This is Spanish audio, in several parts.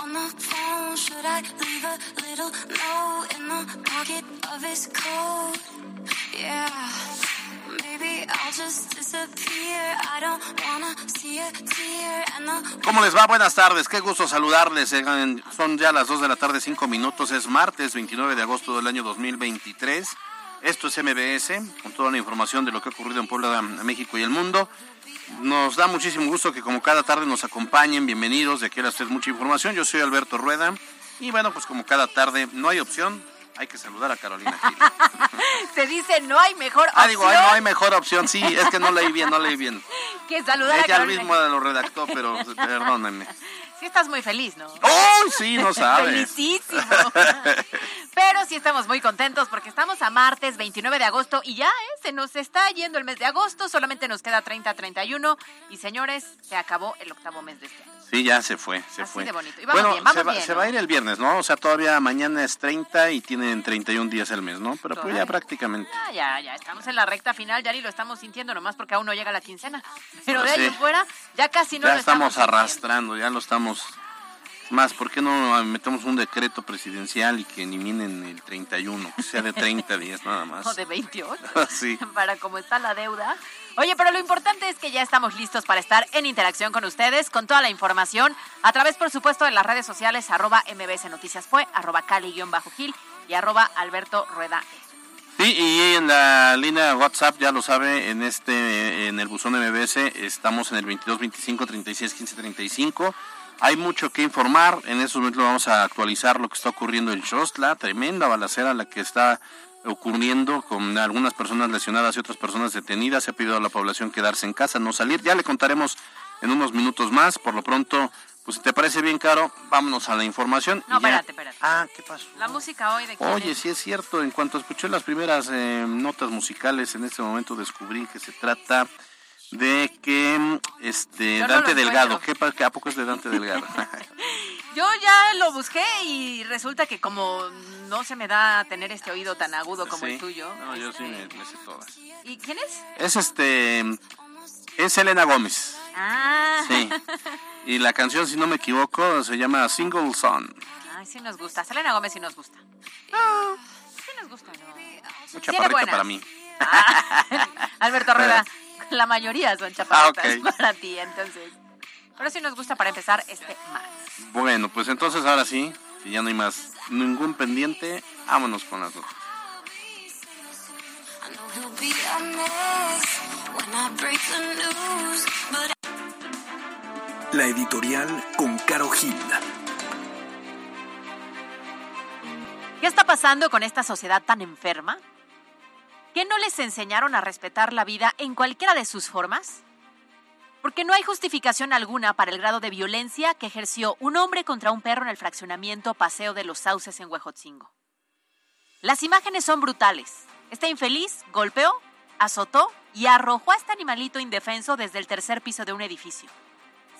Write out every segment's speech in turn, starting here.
on the phone? Should I leave a little note in the pocket of his coat? Yeah. Maybe I'll just disappear. I don't wanna see a tear and the ¿Cómo les va? Buenas tardes, qué gusto saludarles. Son ya las 2 de la tarde, 5 minutos. Es martes 29 de agosto del año 2023. Esto es MBS, con toda la información de lo que ha ocurrido en Puebla, México y el mundo. Nos da muchísimo gusto que como cada tarde nos acompañen. Bienvenidos, de aquí a las 3 mucha información. Yo soy Alberto Rueda. Y bueno, pues como cada tarde no hay opción, hay que saludar a Carolina Gil. Se dice, no hay mejor Ah, digo, no hay mejor opción. Sí, es que no leí bien, no leí bien. que saludar a Ella Carolina. mismo lo redactó, pero perdónenme. Sí estás muy feliz, ¿no? ¡Uy, sí, no sabes! Felicísimo. Pero sí estamos muy contentos porque estamos a martes 29 de agosto y ya, ¿eh? Se nos está yendo el mes de agosto, solamente nos queda 30, 31 y señores, se acabó el octavo mes de este año. Sí, ya se fue, se Así fue. de bonito. Y vamos bueno, bien, vamos se, va, bien, se ¿no? va a ir el viernes, ¿no? O sea, todavía mañana es 30 y tienen 31 días el mes, ¿no? Pero pues ya prácticamente. Ah, ya, ya, estamos en la recta final, ya ni lo estamos sintiendo nomás porque aún no llega la quincena. Pero de ahí en fuera, ya casi no ya lo estamos arrastrando, ya lo estamos... Más, ¿por qué no metemos un decreto presidencial y que eliminen el 31? Que sea de 30 días nada más. O de 28. Sí. para cómo está la deuda. Oye, pero lo importante es que ya estamos listos para estar en interacción con ustedes, con toda la información, a través, por supuesto, de las redes sociales, arroba MBS Noticias Fue, arroba Cali-Gil y arroba Alberto Rueda. Sí, y en la línea WhatsApp, ya lo sabe, en este, en el buzón MBS, estamos en el 22 25 36 15 35. Hay mucho que informar, en estos momentos vamos a actualizar lo que está ocurriendo en Xostla, tremenda balacera la que está ocurriendo con algunas personas lesionadas y otras personas detenidas. Se ha pedido a la población quedarse en casa, no salir. Ya le contaremos en unos minutos más. Por lo pronto, pues si te parece bien, Caro, vámonos a la información. No, y ya- espérate, espérate. Ah, ¿qué pasó? La música hoy de quién Oye, es? sí es cierto. En cuanto escuché las primeras eh, notas musicales, en este momento descubrí que se trata de que este Yo Dante Delgado, encuentro. ¿qué, pa- qué- ¿a poco es de Dante Delgado? Yo ya lo busqué y resulta que como no se me da tener este oído tan agudo como Sí. el tuyo. No, yo sí este, me, me sé todas. ¿Y quién es? Es este, es Elena Gómez, Ah. sí. Y la canción, si no me equivoco, se llama Single Son. Ay, sí nos gusta. Selena Gómez sí nos gusta. Sí nos gusta, ¿no? Mucha parrita para mí. Ah, Alberto Rueda, la mayoría son chaparritas Ah, ok. para ti, entonces. Pero sí nos gusta para empezar este más. Bueno, pues entonces ahora sí, si ya no hay más ningún pendiente, vámonos con las notas. La editorial con Caro Gil. ¿Qué está pasando con esta sociedad tan enferma? ¿Qué no les enseñaron a respetar la vida en cualquiera de sus formas? Porque no hay justificación alguna para el grado de violencia que ejerció un hombre contra un perro en el fraccionamiento Paseo de los Sauces en Huejotzingo. Las imágenes son brutales. Este infeliz golpeó, azotó y arrojó a este animalito indefenso desde el tercer piso de un edificio.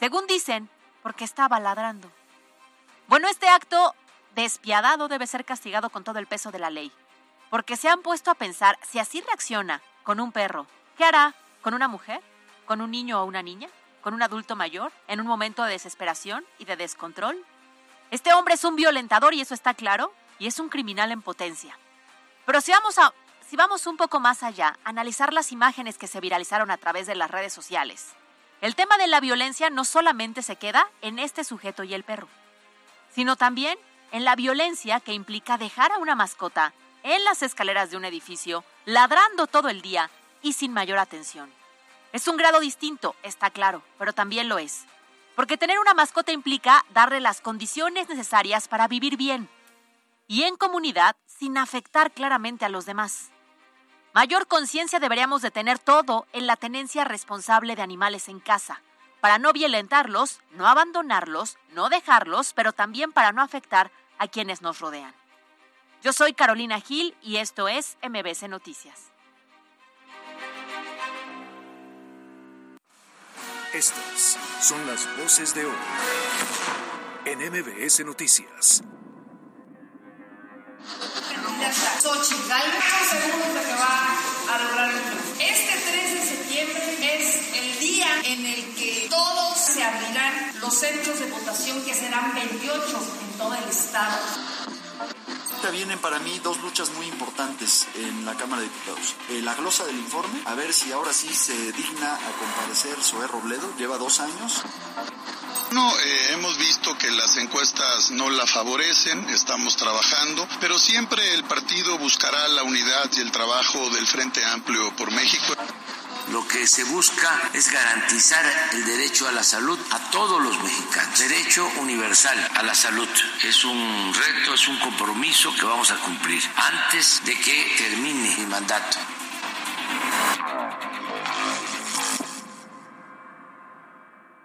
Según dicen, porque estaba ladrando. Bueno, este acto despiadado debe ser castigado con todo el peso de la ley, porque se han puesto a pensar si así reacciona con un perro, ¿qué hará con una mujer, con un niño o una niña, con un adulto mayor, en un momento de desesperación y de descontrol? Este hombre es un violentador y eso está claro, y es un criminal en potencia. Pero si vamos, a, si vamos un poco más allá, analizar las imágenes que se viralizaron a través de las redes sociales, el tema de la violencia no solamente se queda en este sujeto y el perro, sino también en la violencia que implica dejar a una mascota en las escaleras de un edificio, ladrando todo el día y sin mayor atención. Es un grado distinto, está claro, pero también lo es. Porque tener una mascota implica darle las condiciones necesarias para vivir bien y en comunidad sin afectar claramente a los demás. Mayor conciencia deberíamos de tener todo en la tenencia responsable de animales en casa, para no violentarlos, no abandonarlos, no dejarlos, pero también para no afectar a quienes nos rodean. Yo soy Carolina Gil y esto es MBC Noticias. Estas son las voces de hoy en MBS Noticias. Que va a lograr. Este 3 de septiembre es el día en el que todos se abrirán los centros de votación, que serán 28 en todo el estado. Vienen para mí dos luchas muy importantes en la Cámara de Diputados. Eh, la glosa del informe, a ver si ahora sí se digna a comparecer Zoé Robledo, lleva dos años. No, eh, hemos visto que las encuestas no la favorecen, estamos trabajando, pero siempre el partido buscará la unidad y el trabajo del Frente Amplio por México. Lo que se busca es garantizar el derecho a la salud a todos los mexicanos. Derecho universal a la salud. Es un reto, es un compromiso que vamos a cumplir antes de que termine mi mandato.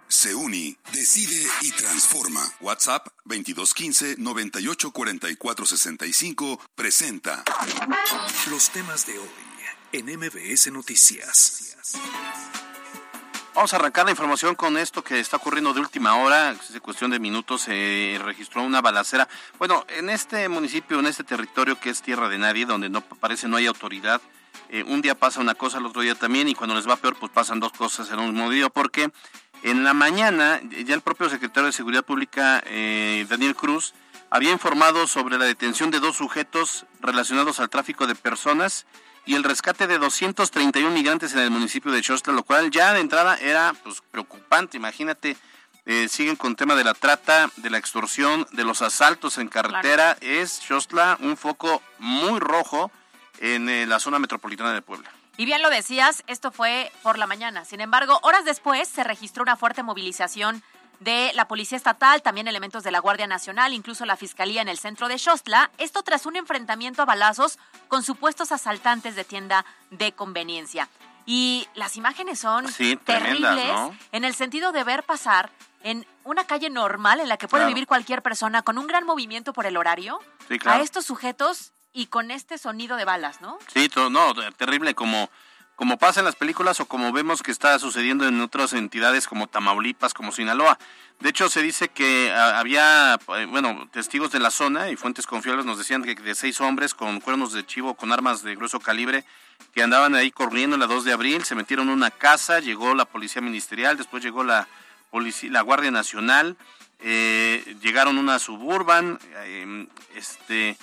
Se uni, decide y transforma. WhatsApp 2215 984465 presenta Los temas de hoy en MBS Noticias. Vamos a arrancar la información con esto que está ocurriendo de última hora. En cuestión de minutos se registró una balacera. Bueno, en este municipio, en este territorio que es tierra de nadie, donde no parece no hay autoridad, eh, un día pasa una cosa, el otro día también, y cuando les va peor, pues pasan dos cosas en un mismo día, porque en la mañana, ya el propio secretario de Seguridad Pública, eh, Daniel Cruz, había informado sobre la detención de dos sujetos relacionados al tráfico de personas y el rescate de 231 migrantes en el municipio de Chostla, lo cual ya de entrada era pues, preocupante. Imagínate, eh, siguen con tema de la trata, de la extorsión, de los asaltos en carretera. Es Chostla un foco muy rojo en eh, la zona metropolitana de Puebla. Y bien lo decías, esto fue por la mañana. Sin embargo, horas después se registró una fuerte movilización de la Policía Estatal, también elementos de la Guardia Nacional, incluso la Fiscalía en el centro de Xostla. Esto tras un enfrentamiento a balazos con supuestos asaltantes de tienda de conveniencia. Y las imágenes son Sí, tremendas, terribles ¿no? en el sentido de ver pasar en una calle normal en la que puede Claro. vivir cualquier persona con un gran movimiento por el horario Sí, claro. a estos sujetos y con este sonido de balas, ¿no? Sí, no, terrible como, como pasa en las películas o como vemos que está sucediendo en otras entidades como Tamaulipas, como Sinaloa. De hecho, se dice que ah, había, eh, bueno, testigos de la zona y fuentes confiables nos decían que de seis hombres con cuernos de chivo, con armas de grueso calibre, que andaban ahí corriendo la 2 de abril, se metieron en una casa, llegó la policía ministerial, después llegó la, policía, la Guardia Nacional, eh, llegaron una suburban, eh, este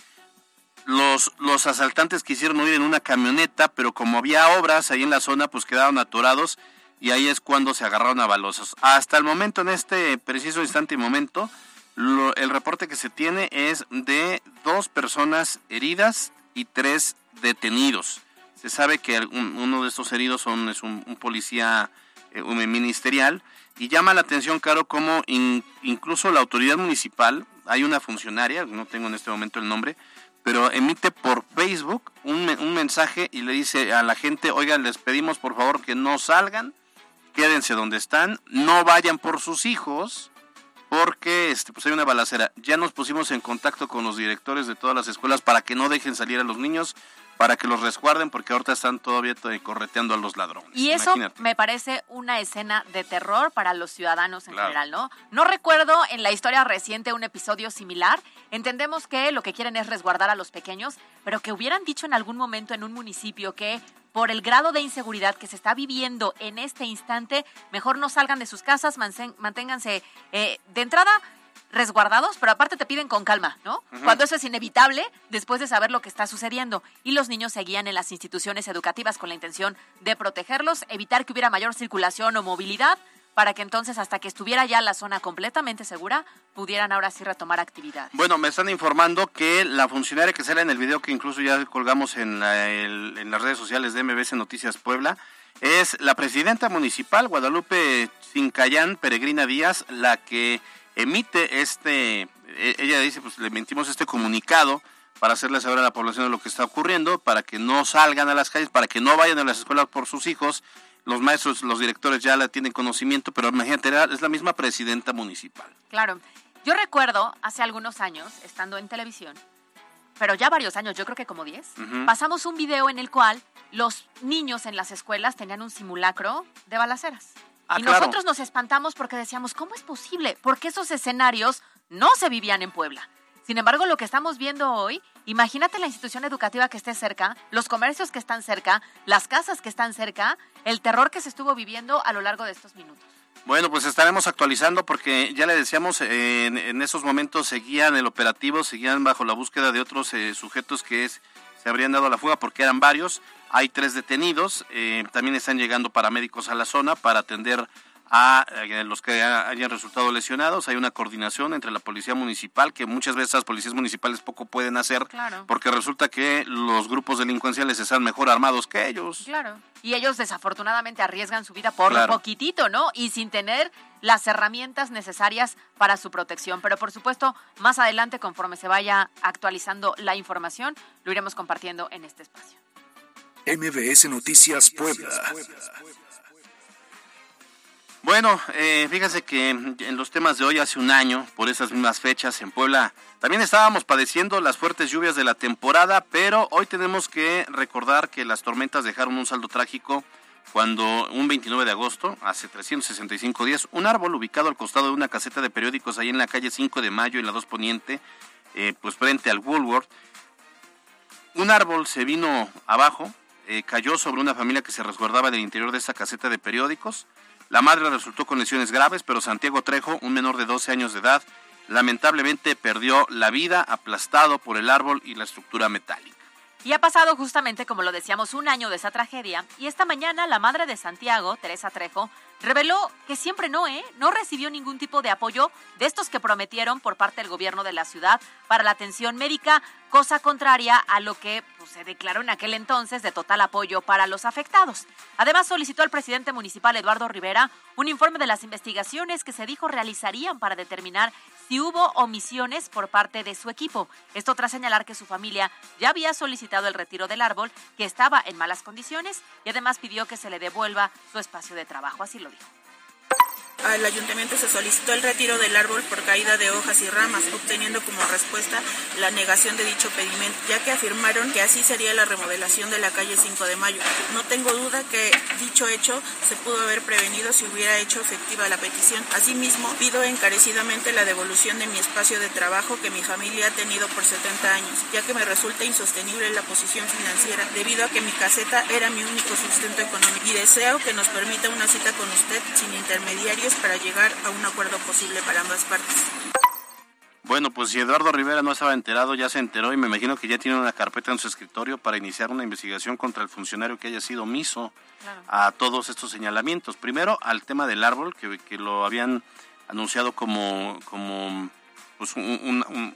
los, los asaltantes quisieron huir en una camioneta, pero como había obras ahí en la zona, pues quedaron atorados y ahí es cuando se agarraron a balazos. Hasta el momento, en este preciso instante y momento, lo- el reporte que se tiene es de dos personas heridas y tres detenidos. Se sabe que uno de estos heridos son, es un, policía eh, ministerial y llama la atención, Caro, como in- incluso la autoridad municipal, hay una funcionaria, no tengo en este momento el nombre, pero emite por Facebook un, un mensaje y le dice a la gente, oigan, les pedimos por favor que no salgan, quédense donde están, no vayan por sus hijos, porque este, pues hay una balacera. Ya nos pusimos en contacto con los directores de todas las escuelas para que no dejen salir a los niños, para que los resguarden, porque ahorita están todavía to- correteando a los ladrones. Y eso Imagínate. me parece una escena de terror para los ciudadanos en Claro. general, ¿no? No recuerdo en la historia reciente un episodio similar. Entendemos que lo que quieren es resguardar a los pequeños, pero que hubieran dicho en algún momento en un municipio que por el grado de inseguridad que se está viviendo en este instante, mejor no salgan de sus casas, manténganse eh, de entrada resguardados, pero aparte te piden con calma, ¿no? Cuando eso es inevitable después de saber lo que está sucediendo. Y los niños seguían en las instituciones educativas con la intención de protegerlos, evitar que hubiera mayor circulación o movilidad, para que entonces hasta que estuviera ya la zona completamente segura, pudieran ahora sí retomar actividades. Bueno, me están informando que la funcionaria que sale en el video que incluso ya colgamos en, la- el- en las redes sociales de MBC Noticias Puebla es la presidenta municipal Guadalupe Cincayán Peregrina Díaz, la que emite este, e- ella dice, pues le emitimos este comunicado para hacerle saber a la población de lo que está ocurriendo, para que no salgan a las calles, para que no vayan a las escuelas por sus hijos. Los maestros, los directores ya la tienen conocimiento, pero imagínate, es la misma presidenta municipal. Claro. Yo recuerdo hace algunos años, estando en televisión, pero ya varios años, yo creo que como 10, Ujú. pasamos un video en el cual los niños en las escuelas tenían un simulacro de balaceras. Ah, y claro. nosotros nos espantamos porque decíamos, ¿cómo es posible? Porque esos escenarios no se vivían en Puebla. Sin embargo, lo que estamos viendo hoy, imagínate la institución educativa que esté cerca, los comercios que están cerca, las casas que están cerca, el terror que se estuvo viviendo a lo largo de estos minutos. Bueno, pues estaremos actualizando porque ya le decíamos, eh, en, en esos momentos seguían el operativo, seguían bajo la búsqueda de otros eh, sujetos que es- se habrían dado a la fuga porque eran varios. Hay tres detenidos, eh, también están llegando paramédicos a la zona para atender a eh, los que ha- hayan resultado lesionados. Hay una coordinación entre la policía municipal, que muchas veces las policías municipales poco pueden hacer, Claro. porque resulta que los grupos delincuenciales están mejor armados que ellos. Claro. Y ellos desafortunadamente arriesgan su vida por Claro. poquitito, ¿no? Y sin tener las herramientas necesarias para su protección. Pero por supuesto, más adelante, conforme se vaya actualizando la información, lo iremos compartiendo en este espacio. MBS Noticias Puebla. Bueno, eh, fíjese que en los temas de hoy, hace un año, por esas mismas fechas, en Puebla, también estábamos padeciendo las fuertes lluvias de la temporada, pero hoy tenemos que recordar que las tormentas dejaron un saldo trágico cuando un 29 de agosto, hace 365 días, un árbol ubicado al costado de una caseta de periódicos ahí en la calle 5 de Mayo, en la 2 Poniente, eh, pues frente al Woolworth, un árbol se vino abajo, eh, cayó sobre una familia que se resguardaba del interior de esa caseta de periódicos. La madre resultó con lesiones graves, pero Santiago Trejo, un menor de 12 años de edad, lamentablemente perdió la vida aplastado por el árbol y la estructura metálica. Y ha pasado justamente, como lo decíamos, un año de esa tragedia. Y esta mañana la madre de Santiago, Teresa Trejo, reveló que siempre no, ¿eh? No recibió ningún tipo de apoyo de estos que prometieron por parte del gobierno de la ciudad para la atención médica, cosa contraria a lo que pues, se declaró en aquel entonces de total apoyo para los afectados. Además, solicitó al presidente municipal Eduardo Rivera un informe de las investigaciones que se dijo realizarían para determinar si hubo omisiones por parte de su equipo. Esto tras señalar que su familia ya había solicitado el retiro del árbol, que estaba en malas condiciones, y además pidió que se le devuelva su espacio de trabajo. Así lo dijo. Al ayuntamiento se solicitó el retiro del árbol por caída de hojas y ramas, obteniendo como respuesta la negación de dicho pedimento, ya que afirmaron que así sería la remodelación de la calle 5 de Mayo. No tengo duda que dicho hecho se pudo haber prevenido si hubiera hecho efectiva la petición. Asimismo, pido encarecidamente la devolución de mi espacio de trabajo que mi familia ha tenido por 70 años, ya que me resulta insostenible la posición financiera debido a que mi caseta era mi único sustento económico y deseo que nos permita una cita con usted sin para llegar a un acuerdo posible para ambas partes. Bueno, pues si Eduardo Rivera no estaba enterado, ya se enteró y me imagino que ya tiene una carpeta en su escritorio para iniciar una investigación contra el funcionario que haya sido omiso a todos estos señalamientos. Primero, al tema del árbol, que, que lo habían anunciado como, como pues, un, un- un-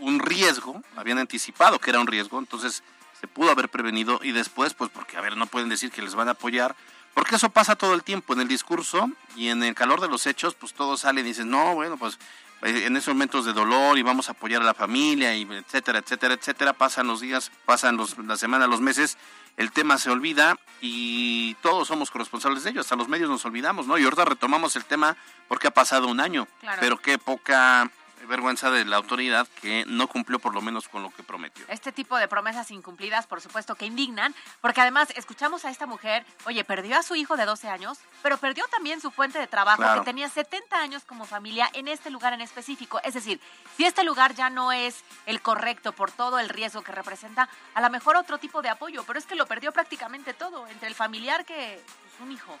un riesgo, habían anticipado que era un riesgo, entonces se pudo haber prevenido y después, pues porque, a ver, no pueden decir que les van a apoyar, porque eso pasa todo el tiempo en el discurso y en el calor de los hechos, pues todos salen y dicen, no, bueno, pues eh, en esos momentos de dolor y vamos a apoyar a la familia y etcétera, etcétera, etcétera, pasan los días, pasan los, la semana, los meses, el tema se olvida y todos somos corresponsables de ello, hasta los medios nos olvidamos, ¿no? Y ahorita retomamos el tema porque ha pasado un año, Claro. pero qué poca vergüenza de la autoridad que no cumplió por lo menos con lo que prometió. Este tipo de promesas incumplidas, por supuesto, que indignan, porque además escuchamos a esta mujer, oye, perdió a su hijo de 12 años, pero perdió también su fuente de trabajo, Claro. que tenía 70 años como familia en este lugar en específico. Es decir, si este lugar ya no es el correcto por todo el riesgo que representa, a lo mejor otro tipo de apoyo, pero es que lo perdió prácticamente todo, entre el familiar que, pues, un hijo,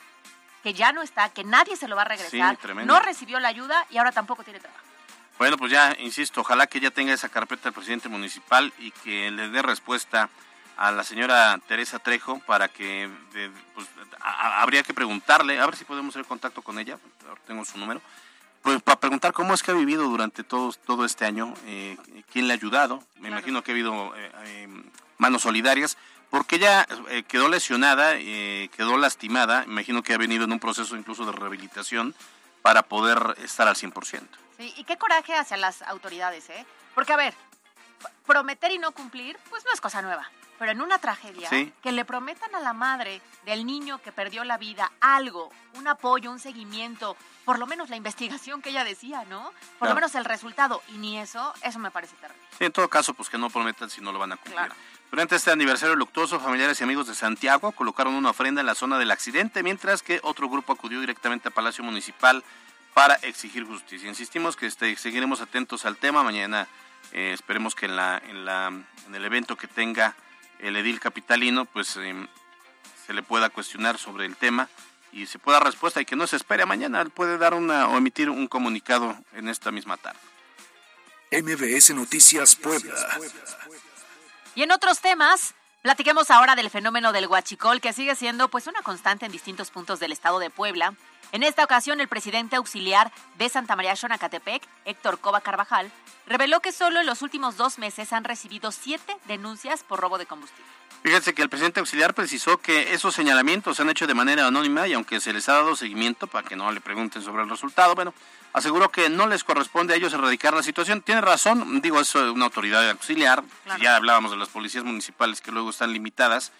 que ya no está, que nadie se lo va a regresar, Sí, no recibió la ayuda y ahora tampoco tiene trabajo. Bueno, pues ya, insisto, ojalá que ya tenga esa carpeta el presidente municipal y que le dé respuesta a la señora Teresa Trejo para que de- pues, a- a- habría que preguntarle, a ver si podemos hacer contacto con ella, ahora tengo su número, pues para preguntar cómo es que ha vivido durante todo, todo este año, eh, quién le ha ayudado, me imagino que ha habido eh, eh, manos solidarias, porque ella eh, quedó lesionada, quedó lastimada, imagino que ha venido en un proceso incluso de rehabilitación para poder estar al 100%. Sí, y qué coraje hacia las autoridades, ¿eh? Porque, a ver, prometer y no cumplir, pues no es cosa nueva. Pero en una tragedia, Sí. que le prometan a la madre del niño que perdió la vida algo, un apoyo, un seguimiento, por lo menos la investigación que ella decía, ¿no? Por Claro. lo menos el resultado, y ni eso, eso me parece terrible. Sí, en todo caso, pues que no prometan si no lo van a cumplir. Claro. Durante este aniversario luctuoso, familiares y amigos de Santiago colocaron una ofrenda en la zona del accidente, mientras que otro grupo acudió directamente a Palacio Municipal para exigir justicia. Insistimos que este, seguiremos atentos al tema. Mañana eh, esperemos que en, la, en, la, en el evento que tenga el edil capitalino, pues em, se le pueda cuestionar sobre el tema y se pueda dar respuesta y que no se espere a mañana. Él puede dar una o emitir un comunicado en esta misma tarde. MBS Noticias Puebla. Y en otros temas, platiquemos ahora del fenómeno del huachicol, que sigue siendo pues una constante en distintos puntos del estado de Puebla. En esta ocasión, el presidente auxiliar de Santa María Xonacatepec, Héctor Cova Carvajal, reveló que solo en los últimos dos meses han recibido siete denuncias por robo de combustible. Fíjense que el presidente auxiliar precisó que esos señalamientos se han hecho de manera anónima y aunque se les ha dado seguimiento para que no le pregunten sobre el resultado, bueno, aseguró que no les corresponde a ellos erradicar la situación. Tiene razón, digo, eso es una autoridad auxiliar, Claro. ya hablábamos de las policías municipales que luego están limitadas.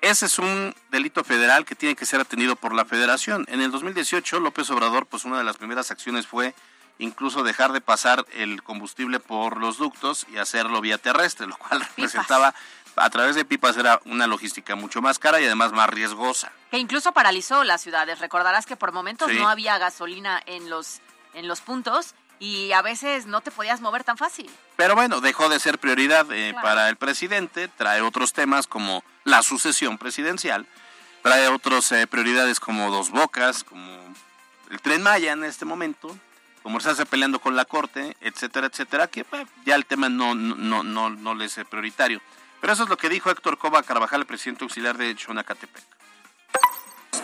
Ese es un delito federal que tiene que ser atendido por la federación. En el 2018, López Obrador, pues una de las primeras acciones fue incluso dejar de pasar el combustible por los ductos y hacerlo vía terrestre, lo cual representaba a través de pipas era una logística mucho más cara y además más riesgosa. Que incluso paralizó las ciudades. Recordarás que por momentos Sí. no había gasolina en los, en los puntos y a veces no te podías mover tan fácil. Pero bueno, dejó de ser prioridad eh, Claro. para el presidente, trae otros temas como la sucesión presidencial, trae otras prioridades como Dos Bocas, como el Tren Maya en este momento, como se hace peleando con la Corte, etcétera, etcétera, que pues, ya el tema no, no, no, no, no le es eh, prioritario. Pero eso es lo que dijo Héctor Cova Carvajal, el presidente auxiliar de Xonacatepec.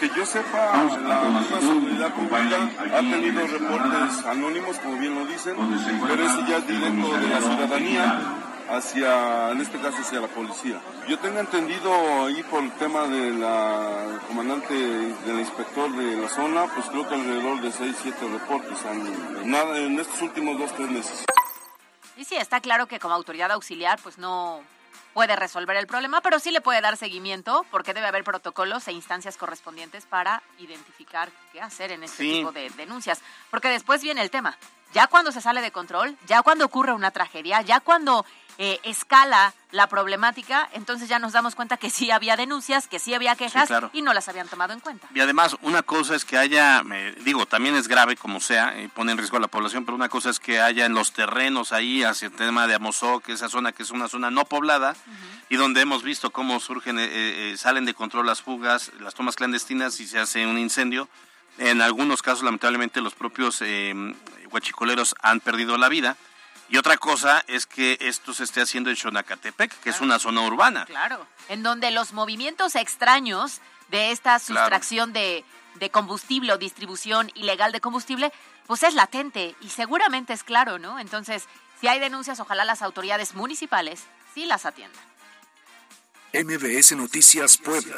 Que yo sepa, la misma seguridad pública ha tenido reportes anónimos, como bien lo dicen, pero eso ya es directo de la ciudadanía hacia, en este caso, hacia la policía. Yo tengo entendido ahí por el tema de la comandante, del inspector de la zona, pues creo que alrededor de 6, 7 reportes han, nada, en estos últimos 2, 3 meses. Y sí, está claro que como autoridad auxiliar, pues no puede resolver el problema, pero sí le puede dar seguimiento porque debe haber protocolos e instancias correspondientes para identificar qué hacer en este Sí. tipo de denuncias. Porque después viene el tema. Ya cuando se sale de control, ya cuando ocurre una tragedia, ya cuando eh, escala la problemática, entonces ya nos damos cuenta que sí había denuncias, que sí había quejas claro. y no las habían tomado en cuenta. Y además, una cosa es que haya, eh, digo, también es grave como sea, y pone en riesgo a la población, pero una cosa es que haya en los terrenos ahí, hacia el tema de Amozoc, esa zona que es una zona no poblada, y donde hemos visto cómo surgen, eh, eh, salen de control las fugas, las tomas clandestinas y se hace un incendio. En algunos casos, lamentablemente, los propios eh, huachicoleros han perdido la vida. Y otra cosa es que esto se esté haciendo en Xonacatepec, que es una zona urbana. Claro, en donde los movimientos extraños de esta sustracción de, de combustible o distribución ilegal de combustible, pues es latente y seguramente es claro, ¿no? Entonces, si hay denuncias, ojalá las autoridades municipales sí las atiendan. MBS Noticias Puebla.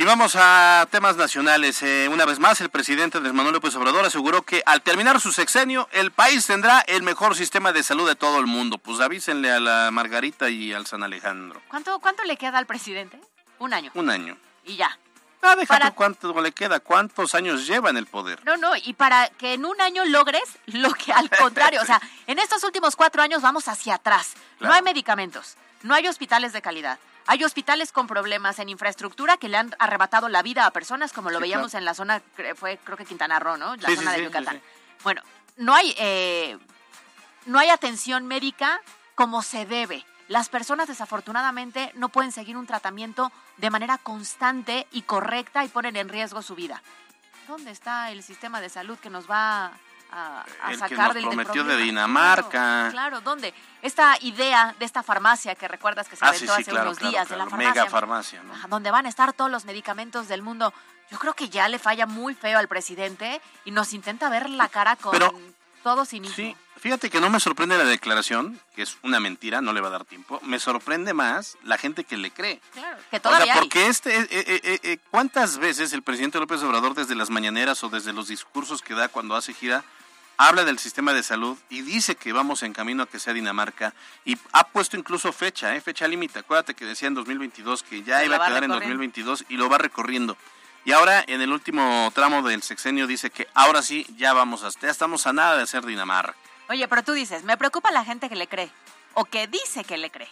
Y vamos a temas nacionales. Eh, una vez más, el presidente Andrés Manuel López Obrador aseguró que al terminar su sexenio, el país tendrá el mejor sistema de salud de todo el mundo. Pues avísenle a la Margarita y al San Alejandro. ¿Cuánto, cuánto le queda al presidente? Un año. Un año. Y ya. Ah, déjate Para- cuánto le queda, cuántos años lleva en el poder. No, no, y para que en un año logres lo que al contrario, o sea, en estos últimos cuatro años vamos hacia atrás. No hay medicamentos, no hay hospitales de calidad, hay hospitales con problemas en infraestructura que le han arrebatado la vida a personas, como lo Sí, veíamos claro. en la zona, fue creo que Quintana Roo, ¿no? La Sí, zona sí, de Yucatán. Bueno, no hay, eh, no hay atención médica como se debe. Las personas desafortunadamente no pueden seguir un tratamiento de manera constante y correcta y ponen en riesgo su vida. ¿Dónde está el sistema de salud que nos va a, a El que sacar nos del, del prometió de. Dinamarca. Claro, claro, ¿dónde? Esta idea de esta farmacia que recuerdas que se Ah, sí, inventó sí, hace claro, unos claro, días de la farmacia. Mega farmacia, ¿no? Donde van a estar todos los medicamentos del mundo. Yo creo que ya le falla muy feo al presidente y nos intenta ver la cara con Pero- todo cinismo. Sí, fíjate que no me sorprende la declaración, que es una mentira, no le va a dar tiempo. Me sorprende más la gente que le cree. Claro, que O todavía sea, hay. porque este, eh, eh, eh, eh, ¿cuántas veces el presidente López Obrador desde las mañaneras o desde los discursos que da cuando hace gira habla del sistema de salud y dice que vamos en camino a que sea Dinamarca y ha puesto incluso fecha, eh, fecha límite. Acuérdate que decía en 2022 que ya Se iba a quedar en recorriendo. 2022 y lo va recorriendo. Y ahora en el último tramo del sexenio dice que ahora sí ya vamos a, ya estamos a nada de ser Dinamarca. Oye, pero tú dices, me preocupa la gente que le cree o que dice que le cree.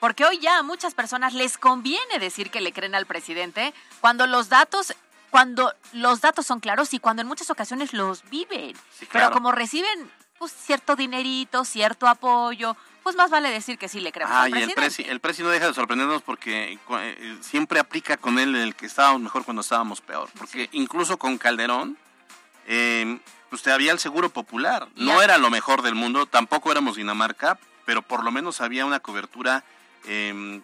Porque hoy ya a muchas personas les conviene decir que le creen al presidente cuando los datos cuando los datos son claros y cuando en muchas ocasiones los viven. Sí, Pero como reciben pues cierto dinerito, cierto apoyo, pues más vale decir que sí le creemos al Ay, el presi, el presi no deja de sorprendernos porque eh, siempre aplica con él el que estábamos mejor cuando estábamos peor. Porque incluso con Calderón, eh, pues había el seguro popular. No era lo mejor del mundo, tampoco éramos Dinamarca, pero por lo menos había una cobertura eh, m-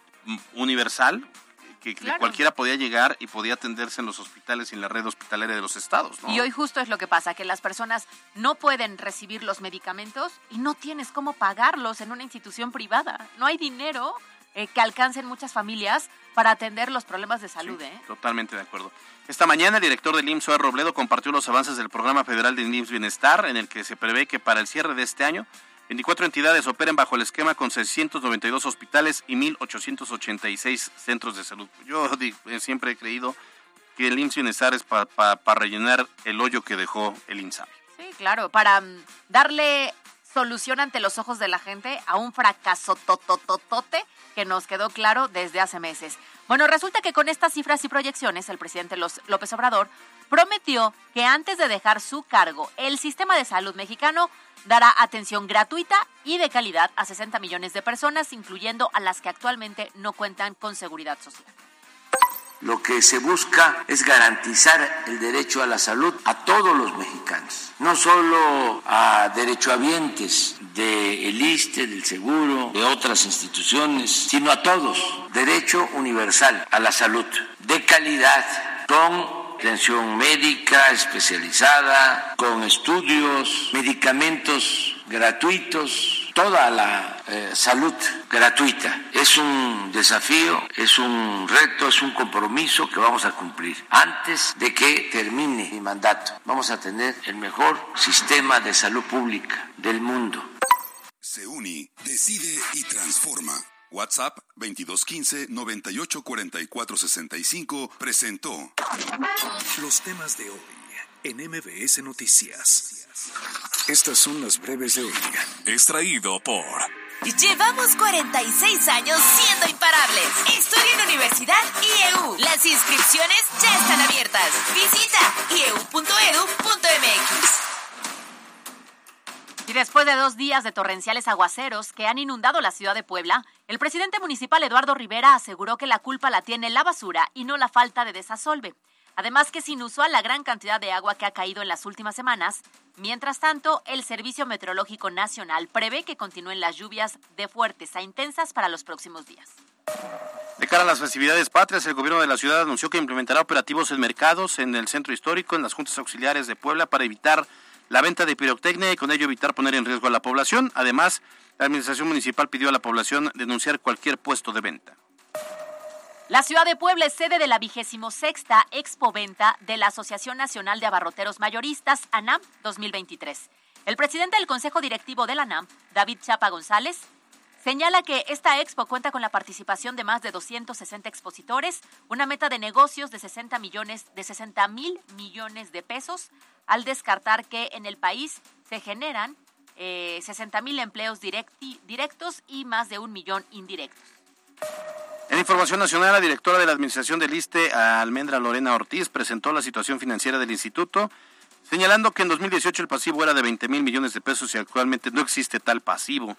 universal que, Claro. cualquiera podía llegar y podía atenderse en los hospitales y en la red hospitalaria de los estados. ¿no? Y hoy justo es lo que pasa, que las personas no pueden recibir los medicamentos y no tienes cómo pagarlos en una institución privada. No hay dinero eh, que alcancen muchas familias para atender los problemas de salud. ¿eh? Totalmente de acuerdo. Esta mañana el director del IMSS, Robledo, compartió los avances del programa federal de IMSS Bienestar, en el que se prevé que para el cierre de este año, 24 entidades operen bajo el esquema con 692 hospitales y 1.886 centros de salud. Yo eh, siempre he creído que el IMSS Bienestar es para rellenar el hoyo que dejó el INSABI. Sí, claro, para mm, darle solución ante los ojos de la gente a un fracaso totototote que nos quedó claro desde hace meses. Bueno, resulta que con estas cifras y proyecciones, el presidente López Obrador prometió que antes de dejar su cargo, el sistema de salud mexicano dará atención gratuita y de calidad a 60 millones de personas, incluyendo a las que actualmente no cuentan con seguridad social. Lo que se busca es garantizar el derecho a la salud a todos los mexicanos, no solo a derechohabientes del ISTE, del Seguro, de otras instituciones, sino a todos. Derecho universal a la salud de calidad, con atención médica especializada, con estudios, medicamentos gratuitos, toda la eh, salud gratuita. Es un desafío, es un reto, es un compromiso que vamos a cumplir. Antes de que termine mi mandato, vamos a tener el mejor sistema de salud pública del mundo. Se uni, decide y transforma. WhatsApp 2215 984465 presentó Los temas de hoy en MBS Noticias. Estas son las breves de hoy. extraído por Llevamos 46 años siendo imparables. Estudia en Universidad IEU. Las inscripciones ya están abiertas. Visita ieu.edu.mx. Y después de dos días de torrenciales aguaceros que han inundado la ciudad de Puebla, el presidente municipal Eduardo Rivera aseguró que la culpa la tiene la basura y no la falta de desasolve. Además que es inusual la gran cantidad de agua que ha caído en las últimas semanas. Mientras tanto, el Servicio Meteorológico Nacional prevé que continúen las lluvias de fuertes a intensas para los próximos días. De cara a las festividades patrias, el gobierno de la ciudad anunció que implementará operativos en mercados, en el centro histórico, en las juntas auxiliares de Puebla para evitar la venta de pirotecnia y con ello evitar poner en riesgo a la población. Además, la administración municipal pidió a la población denunciar cualquier puesto de venta. La ciudad de Puebla es sede de la vigésimo sexta expoventa de la Asociación Nacional de Abarroteros Mayoristas, ANAM 2023. El presidente del Consejo Directivo de la ANAM, David Chapa González, señala que esta expo cuenta con la participación de más de 260 expositores, una meta de negocios de 60 millones de 60 mil millones de pesos, al descartar que en el país se generan eh, 60 mil empleos directos y más de un millón indirectos. En información nacional, la directora de la Administración del ISTE, Almendra Lorena Ortiz, presentó la situación financiera del instituto, señalando que en 2018 el pasivo era de 20 mil millones de pesos y actualmente no existe tal pasivo.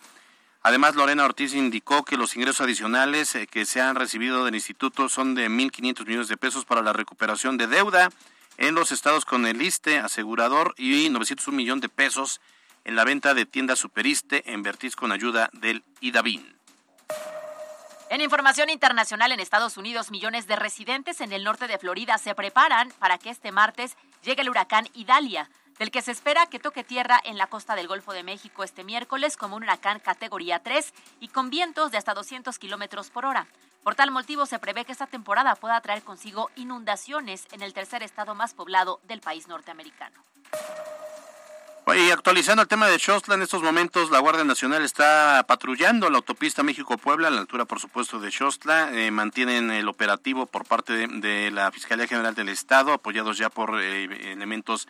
Además, Lorena Ortiz indicó que los ingresos adicionales eh, que se han recibido del instituto son de 1.500 millones de pesos para la recuperación de deuda en los estados con el ISTE, asegurador, y 901 millón de pesos en la venta de tiendas Superiste en Vertiz con ayuda del IDABIN. En información internacional en Estados Unidos, millones de residentes en el norte de Florida se preparan para que este martes llegue el huracán Idalia, del que se espera que toque tierra en la costa del Golfo de México este miércoles como un huracán categoría 3 y con vientos de hasta 200 kilómetros por hora. Por tal motivo, se prevé que esta temporada pueda traer consigo inundaciones en el tercer estado más poblado del país norteamericano. Y actualizando el tema de Xostla, en estos momentos la Guardia Nacional está patrullando la autopista México-Puebla, a la altura, por supuesto, de Xostla. Eh, mantienen el operativo por parte de, la Fiscalía General del Estado, apoyados ya por eh, elementos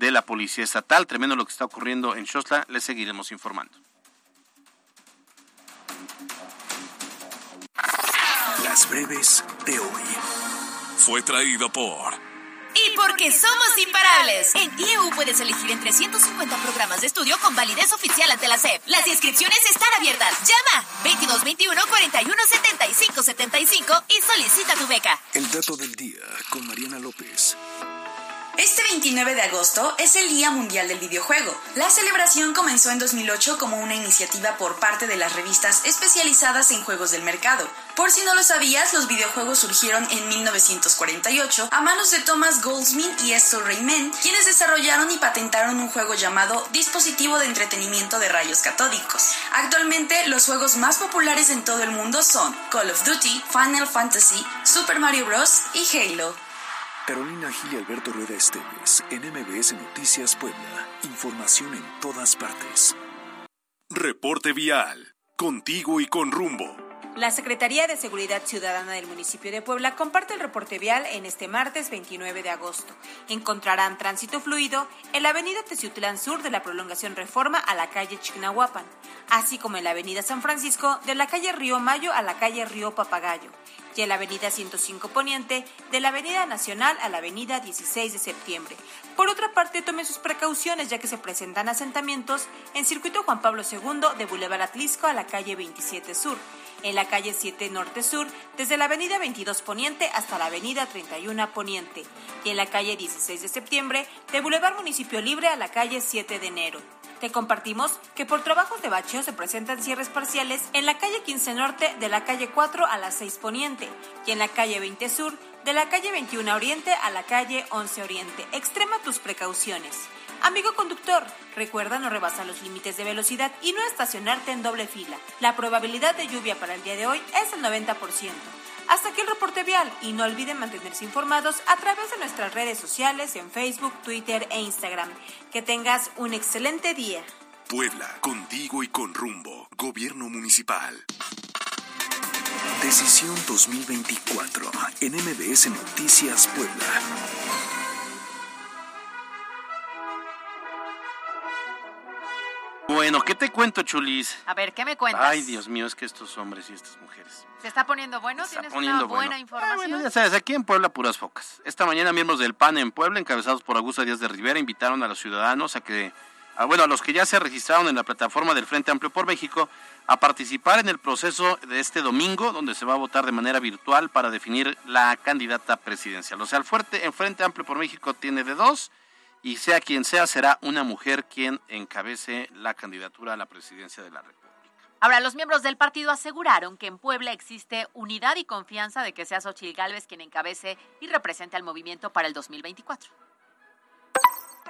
de la Policía Estatal. Tremendo lo que está ocurriendo en Xostla. Les seguiremos informando. Las breves de hoy. Fue traído por... Y porque somos imparables. En IEU puedes elegir entre 150 programas de estudio con validez oficial ante la SEP. Las inscripciones están abiertas. Llama 2221 41 75 75 y solicita tu beca. El dato del día con Mariana López. Este 29 de agosto es el Día Mundial del Videojuego. La celebración comenzó en 2008 como una iniciativa por parte de las revistas especializadas en juegos del mercado. Por si no lo sabías, los videojuegos surgieron en 1948 a manos de Thomas Goldsmith y Estel Rayman, quienes desarrollaron y patentaron un juego llamado Dispositivo de Entretenimiento de Rayos Catódicos. Actualmente, los juegos más populares en todo el mundo son Call of Duty, Final Fantasy, Super Mario Bros. y Halo. Carolina Gil y Alberto Rueda Esteves, en MBS Noticias Puebla. Información en todas partes. Reporte vial. Contigo y con rumbo. La Secretaría de Seguridad Ciudadana del municipio de Puebla comparte el reporte vial en este martes 29 de agosto. Encontrarán tránsito fluido en la avenida Teciutlán Sur de la prolongación Reforma a la calle Chignahuapan, así como en la avenida San Francisco de la calle Río Mayo a la calle Río Papagayo y en la avenida 105 Poniente de la avenida Nacional a la avenida 16 de septiembre. Por otra parte, tomen sus precauciones ya que se presentan asentamientos en circuito Juan Pablo II de Boulevard Atlisco a la calle 27 Sur, en la calle 7 Norte Sur desde la avenida 22 Poniente hasta la avenida 31 Poniente y en la calle 16 de septiembre de Boulevard Municipio Libre a la calle 7 de enero. Te compartimos que por trabajos de bacheo se presentan cierres parciales en la calle 15 Norte de la calle 4 a la 6 Poniente y en la calle 20 Sur de la calle 21 Oriente a la calle 11 Oriente. Extrema tus precauciones. Amigo conductor, recuerda no rebasar los límites de velocidad y no estacionarte en doble fila. La probabilidad de lluvia para el día de hoy es el 90%. Hasta aquí el reporte vial y no olviden mantenerse informados a través de nuestras redes sociales en Facebook, Twitter e Instagram. Que tengas un excelente día. Puebla, contigo y con rumbo. Gobierno Municipal. Decisión 2024 en MBS Noticias Puebla. Bueno, ¿qué te cuento, Chulis? A ver, ¿qué me cuentas? Ay, Dios mío, es que estos hombres y estas mujeres. ¿Se está poniendo bueno? ¿Tienes una buena información? Ah, bueno, ya sabes, aquí en Puebla puras focas. Esta mañana miembros del PAN en Puebla, encabezados por Augusto Díaz de Rivera, invitaron a los ciudadanos a que, bueno, a los que ya se registraron en la plataforma del Frente Amplio por México, a participar en el proceso de este domingo, donde se va a votar de manera virtual para definir la candidata presidencial. O sea, el, fuerte, el Frente Amplio por México tiene de dos y sea quien sea, será una mujer quien encabece la candidatura a la presidencia de la República. Ahora, los miembros del partido aseguraron que en Puebla existe unidad y confianza de que sea Xochitl Gálvez quien encabece y represente al movimiento para el 2024.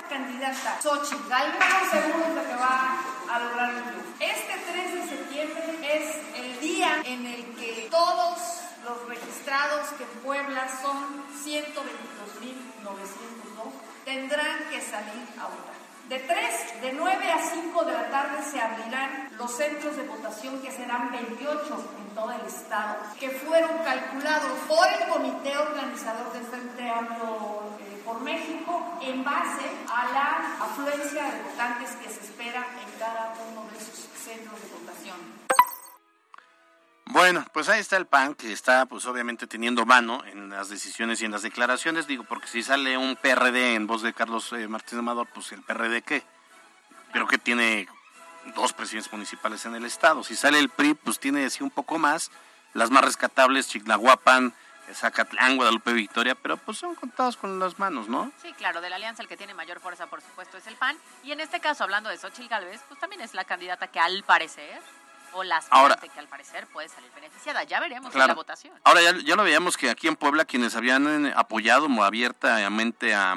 Candidata Xochitl Gálvez, estamos seguros de que va a lograr el triunfo. Este 3 de septiembre es el día en el que todos los registrados que en Puebla son 122.900 tendrán que salir a votar. De 3, de 9 a 5 de la tarde se abrirán los centros de votación, que serán 28 en todo el estado, que fueron calculados por el comité organizador del Frente Amplio eh, por México en base a la afluencia de votantes que se espera en cada uno de esos centros de votación. Bueno, pues ahí está el PAN que está pues obviamente teniendo mano en las decisiones y en las declaraciones, digo, porque si sale un PRD en voz de Carlos eh, Martínez Amador, pues el PRD qué? Creo que tiene dos presidentes municipales en el estado. Si sale el PRI, pues tiene así un poco más, las más rescatables, Chignahuapan, Zacatlán, Guadalupe Victoria, pero pues son contados con las manos, ¿no? Sí, claro, de la alianza el que tiene mayor fuerza, por supuesto, es el PAN. Y en este caso, hablando de Xochitl Gálvez, pues también es la candidata que al parecer, o la aspirante que al parecer puede salir beneficiada. Ya veremos en la votación. Ahora ya, ya, lo veíamos que aquí en Puebla quienes habían eh, apoyado abiertamente a,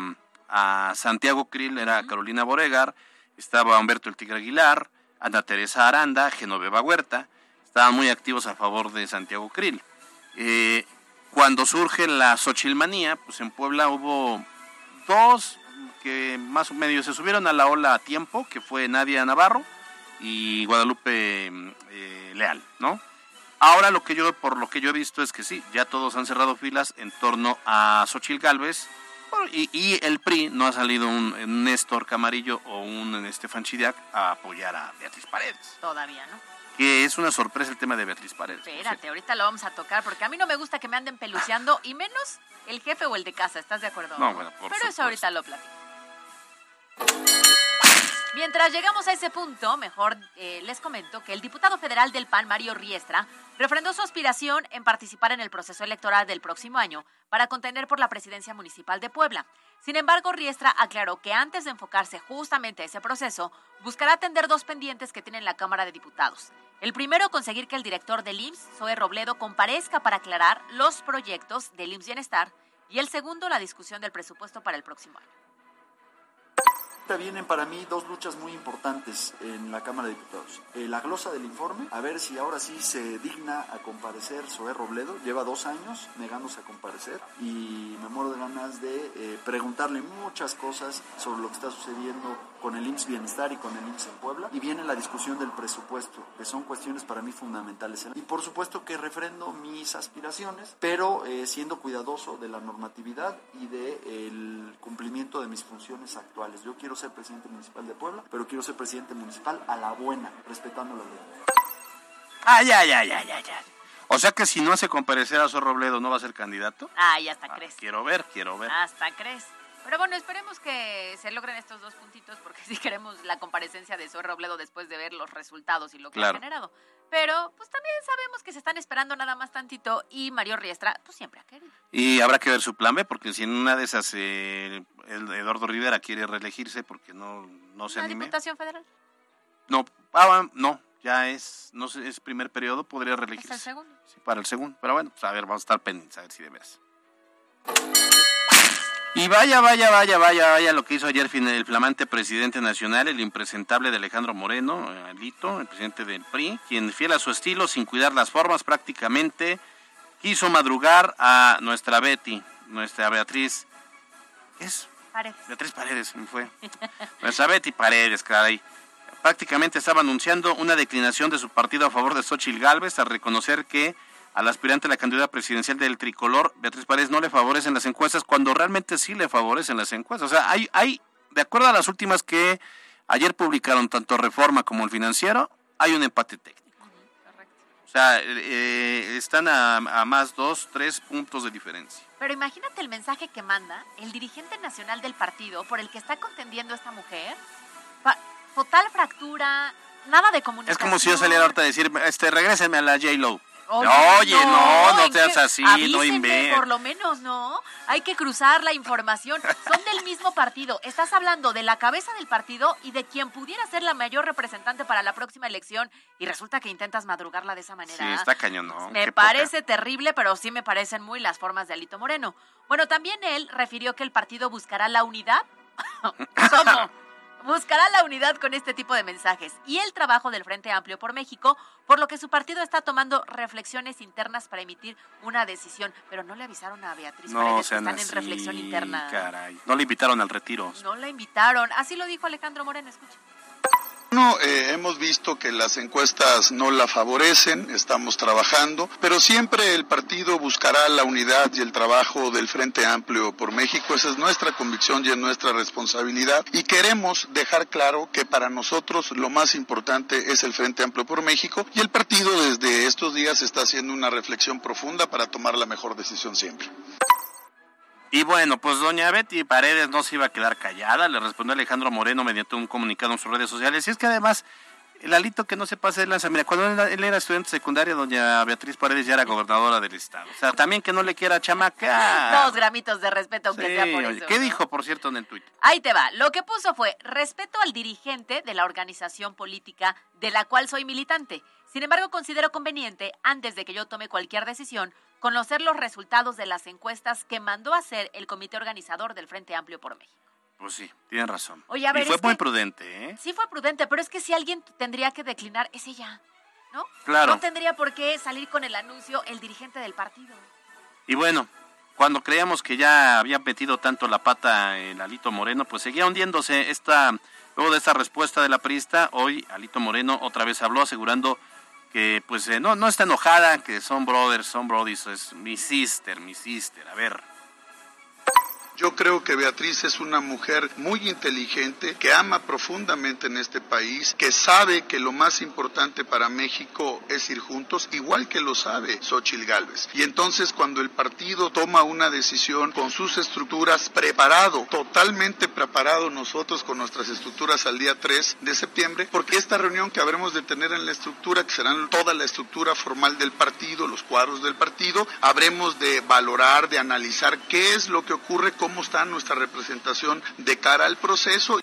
a Santiago Krill era Carolina Boregar, estaba Humberto El Tigre Aguilar, Ana Teresa Aranda, Genoveva Huerta, estaban muy activos a favor de Santiago Krill. Eh, cuando surge la Xochilmanía, pues en Puebla hubo dos que más o menos se subieron a la ola a tiempo, que fue Nadia Navarro y Guadalupe eh, Leal, ¿no? Ahora lo que yo, por lo que yo he visto es que sí, ya todos han cerrado filas en torno a Xochil Gálvez y, y, el PRI no ha salido un, un Néstor Camarillo o un Estefan Chidiac a apoyar a Beatriz Paredes. Todavía, ¿no? que es una sorpresa el tema de Beatriz Paredes. Espérate, ahorita lo vamos a tocar porque a mí no me gusta que me anden peluceando y menos el jefe o el de casa, ¿estás de acuerdo? No, bueno, por Pero supuesto. eso ahorita lo platico. Mientras llegamos a ese punto, mejor eh, les comento que el diputado federal del PAN, Mario Riestra, refrendó su aspiración en participar en el proceso electoral del próximo año para contender por la presidencia municipal de Puebla. Sin embargo, Riestra aclaró que antes de enfocarse justamente a ese proceso, buscará atender dos pendientes que tiene la Cámara de Diputados. El primero, conseguir que el director del IMSS, Zoe Robledo, comparezca para aclarar los proyectos del IMSS Bienestar. Y el segundo, la discusión del presupuesto para el próximo año. Vienen para mí dos luchas muy importantes en la Cámara de Diputados. Eh, la glosa del informe, a ver si ahora sí se digna a comparecer Zoé Robledo. Lleva dos años negándose a comparecer y me muero de ganas de eh, preguntarle muchas cosas sobre lo que está sucediendo con el IMSS Bienestar y con el IMSS en Puebla. Y viene la discusión del presupuesto, que son cuestiones para mí fundamentales. Y por supuesto que refrendo mis aspiraciones, pero eh, siendo cuidadoso de la normatividad y del de cumplimiento de mis funciones actuales. Yo quiero ser presidente municipal de Puebla, pero quiero ser presidente municipal a la buena, respetando la ley. Ah, ya, ya, ya, ya, ya. O sea que si no hace comparecer a Zoe Robledo, ¿no va a ser candidato? Ah, ya hasta Ah, crees. Quiero ver, quiero ver. Hasta crees. Pero bueno, esperemos que se logren estos dos puntitos porque si queremos la comparecencia de Zoe Robledo después de ver los resultados y lo que Claro. ha generado. Pero pues también sabemos que se están esperando nada más tantito y Mario Riestra pues siempre ha querido. Y habrá que ver su plan B, porque si en una de esas eh, el Eduardo Rivera quiere reelegirse porque no, no se ¿La anime. Diputación Federal? No, ah, no, ya es, no sé, es primer periodo, podría Es reelegirse. el segundo. Sí, para el segundo. Pero bueno, pues a ver, vamos a estar pendientes, a ver si de veras. Y vaya, vaya, vaya, vaya, vaya lo que hizo ayer el flamante presidente nacional, el impresentable de Alejandro Moreno, Alito, el presidente del PRI, quien fiel a su estilo, sin cuidar las formas prácticamente, quiso madrugar a nuestra Betty, nuestra Beatriz. ¿Qué es? Paredes. Beatriz Paredes, me fue. Nuestra Betty Paredes, caray. Prácticamente estaba anunciando una declinación de su partido a favor de Xochitl Gálvez al reconocer que al aspirante a la candidata presidencial del tricolor, Beatriz Paredes, no le favorecen las encuestas cuando realmente sí le favorecen las encuestas. O sea, hay, hay de acuerdo a las últimas que ayer publicaron tanto Reforma como el Financiero, hay un empate técnico. O sea, eh, están a, a más dos, tres puntos de diferencia. Pero imagínate el mensaje que manda el dirigente nacional del partido por el que está contendiendo esta mujer. Pa- total fractura, nada de Es comunicación. como si yo saliera ahorita a decir, este, regrésenme a la J-Lo. Oye, Oye, no, no, ¿en seas así, no inventes. Por lo menos, ¿no? Hay que cruzar la información. Son del mismo partido. Estás hablando de la cabeza del partido y de quien pudiera ser la mayor representante para la próxima elección y resulta que intentas madrugarla de esa manera. Sí, está cañón, ¿no? Me Qué poca. parece terrible, pero sí me parecen muy las formas de Alito Moreno. Bueno, también él refirió que el partido buscará la unidad. ¿Cómo? Buscará la unidad con este tipo de mensajes y el trabajo del Frente Amplio por México, por lo que su partido está tomando reflexiones internas para emitir una decisión. Pero no le avisaron a Beatriz No Paredes que están así, en reflexión interna. caray. No le invitaron al retiro. No la invitaron. Así lo dijo Alejandro Moreno, escucha. No, eh, hemos visto que las encuestas no la favorecen, estamos trabajando, pero siempre el partido buscará la unidad y el trabajo del Frente Amplio por México. Esa es nuestra convicción y es nuestra responsabilidad. Y queremos dejar claro que para nosotros lo más importante es el Frente Amplio por México y el partido desde estos días está haciendo una reflexión profunda para tomar la mejor decisión siempre. Y bueno, pues doña Betty Paredes no se iba a quedar callada, le respondió Alejandro Moreno mediante un comunicado en sus redes sociales. Y es que además el alito que no se pase de lanza. Mira, cuando él, era estudiante secundaria, doña Beatriz Paredes ya era gobernadora del estado. O sea, también que no le quiera chamaca. Dos gramitos de respeto, aunque Sí, sea por oye, eso. ¿Qué ¿no? dijo, por cierto, en el tuit? Ahí te va. Lo que puso fue respeto al dirigente de la organización política de la cual soy militante. Sin embargo, considero conveniente, antes de que yo tome cualquier decisión, conocer los resultados de las encuestas que mandó a hacer el comité organizador del Frente Amplio por México. Pues sí, tienen razón. Oye, a ver, y fue muy que- prudente, ¿eh? Sí fue prudente, pero es que si alguien tendría que declinar, es ella, ¿no? Claro. No tendría por qué salir con el anuncio el dirigente del partido. Y bueno, cuando creíamos que ya había metido tanto la pata en Alito Moreno, pues seguía hundiéndose esta, luego de esta respuesta de la priista, hoy Alito Moreno otra vez habló asegurando que pues eh, no, no está enojada, que son brothers, son brodies, es mi sister, mi sister, a ver. Yo creo que Beatriz es una mujer muy inteligente, que ama profundamente en este país, que sabe que lo más importante para México es ir juntos, igual que lo sabe Xochil Gálvez. Y entonces cuando el partido toma una decisión con sus estructuras preparado, totalmente preparado nosotros con nuestras estructuras al día 3 de septiembre, porque esta reunión que habremos de tener en la estructura, que será toda la estructura formal del partido, los cuadros del partido, habremos de valorar, de analizar qué es lo que ocurre, cómo está nuestra representación de cara al proceso.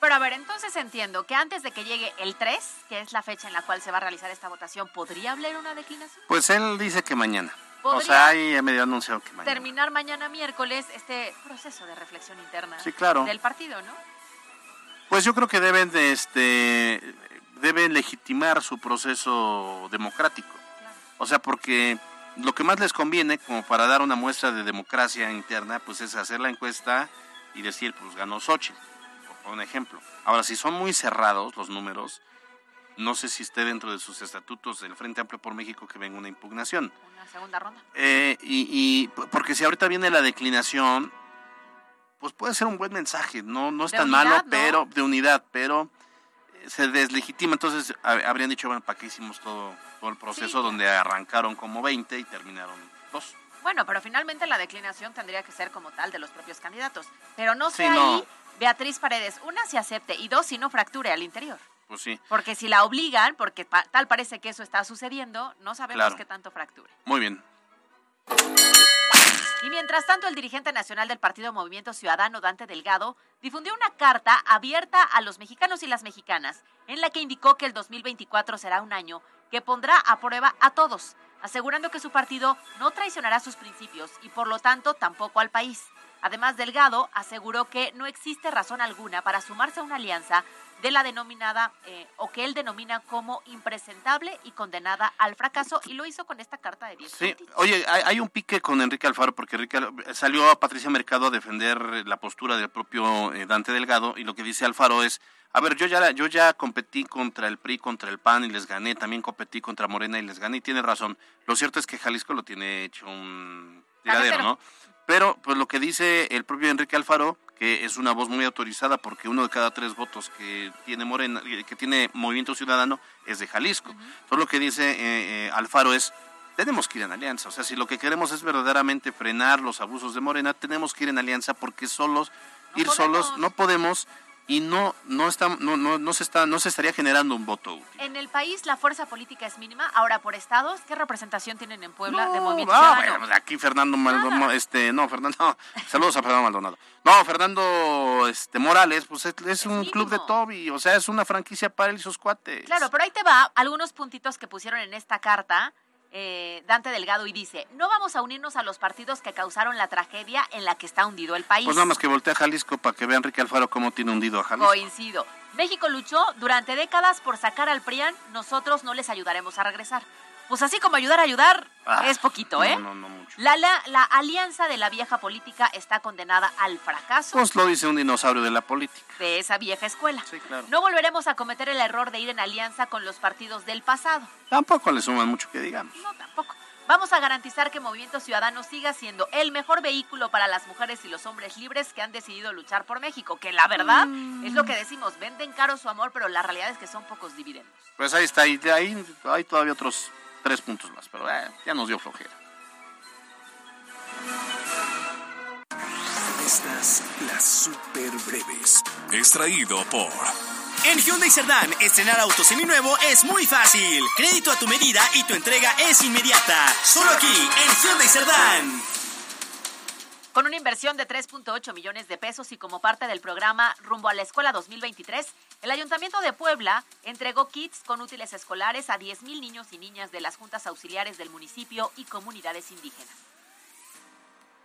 Pero a ver, entonces entiendo que antes de que llegue el 3, que es la fecha en la cual se va a realizar esta votación, ¿podría haber una declinación? Pues él dice que mañana. O ¿Podría sea, ahí medio anunciado que mañana. Terminar mañana miércoles este proceso de reflexión interna Sí, claro. del partido, ¿no? Pues yo creo que deben de este deben legitimar su proceso democrático. O sea, porque lo que más les conviene como para dar una muestra de democracia interna, pues es hacer la encuesta y decir, pues ganó Xochitl, por un ejemplo. Ahora, si son muy cerrados los números, no sé si esté dentro de sus estatutos del Frente Amplio por México que venga una impugnación. Una segunda ronda. Eh, y, y porque si ahorita viene la declinación, pues puede ser un buen mensaje, no, no es De tan unidad, malo, ¿no? pero de unidad, pero se deslegitima. Entonces hab- habrían dicho, bueno, ¿para qué hicimos todo, todo el proceso Sí. donde arrancaron como 20 y terminaron dos? Bueno, pero finalmente la declinación tendría que ser como tal de los propios candidatos. Pero no sé Sí, no. ahí, Beatriz Paredes, una, si acepte y dos, si no fracture al interior. Pues sí, Porque si la obligan, porque pa- tal parece que eso está sucediendo, no sabemos Claro. qué tanto fracture. muy bien. Y mientras tanto, el dirigente nacional del Partido Movimiento Ciudadano, Dante Delgado, difundió una carta abierta a los mexicanos y las mexicanas, en la que indicó que el 2024 será un año que pondrá a prueba a todos, asegurando que su partido no traicionará sus principios y por lo tanto tampoco al país. Además, Delgado aseguró que no existe razón alguna para sumarse a una alianza de la denominada eh, o que él denomina como impresentable y condenada al fracaso y lo hizo con esta carta de 10 Sí, oye, hay, hay un pique con Enrique Alfaro porque Enrique Al- salió a Patricia Mercado a defender la postura del propio eh, Dante Delgado y lo que dice Alfaro es, a ver, yo ya yo ya competí contra el PRI, contra el PAN y les gané, también competí contra Morena y les gané y tiene razón. Lo cierto es que Jalisco lo tiene hecho un tiradero. ¿no? Pero pues lo que dice el propio Enrique Alfaro, que es una voz muy autorizada porque uno de cada tres votos que tiene Morena, eh, que tiene Movimiento Ciudadano es de Jalisco. Entonces lo que dice eh, eh, Alfaro es tenemos que ir en alianza. O sea, si lo que queremos es verdaderamente frenar los abusos de Morena, tenemos que ir en alianza porque solos, ir solos, no podemos y no no está, no, no, no se está no se estaría generando un voto útil. En el país la fuerza política es mínima. Ahora, por estados, ¿qué representación tienen en Puebla de Movimiento Ah, bueno, pues aquí Fernando Maldonado, este, no, Fernando, saludos a Fernando Maldonado. No, Fernando este, Morales, pues es, es un club de Toby, o sea, es una franquicia para él y sus cuates. Claro, pero ahí te va algunos puntitos que pusieron en esta carta eh, Dante Delgado y dice, no vamos a unirnos a los partidos que causaron la tragedia en la que está hundido el país. Pues nada más que voltea a Jalisco para que vea Enrique Alfaro cómo tiene hundido a Jalisco. Coincido. México luchó durante décadas por sacar al PRIAN, nosotros no les ayudaremos a regresar. Pues así como ayudar a ayudar Ah, es poquito, ¿eh? No, no, no mucho. La, la, la alianza de la vieja política está condenada al fracaso Pues lo dice un dinosaurio de la política. de esa vieja escuela. claro. No volveremos a cometer el error de ir en alianza con los partidos del pasado. Tampoco le suman mucho que digamos. No, tampoco. Vamos a garantizar que Movimiento Ciudadano siga siendo el mejor vehículo para las mujeres y los hombres libres que han decidido luchar por México, que la verdad Mm. es lo que decimos, venden caro su amor, pero la realidad es que son pocos dividendos. Pues ahí está, y de ahí hay todavía otros tres puntos más, pero eh, ya nos dio flojera. Estas las super breves. Extraído por En Hyundai Cerdán, estrenar auto seminuevo es muy fácil. Crédito a tu medida y tu entrega es inmediata. Solo aquí, en Hyundai Cerdán. Con una inversión de 3.8 millones de pesos y como parte del programa Rumbo a la Escuela 2023, el Ayuntamiento de Puebla entregó kits con útiles escolares a 10.000 niños y niñas de las juntas auxiliares del municipio y comunidades indígenas.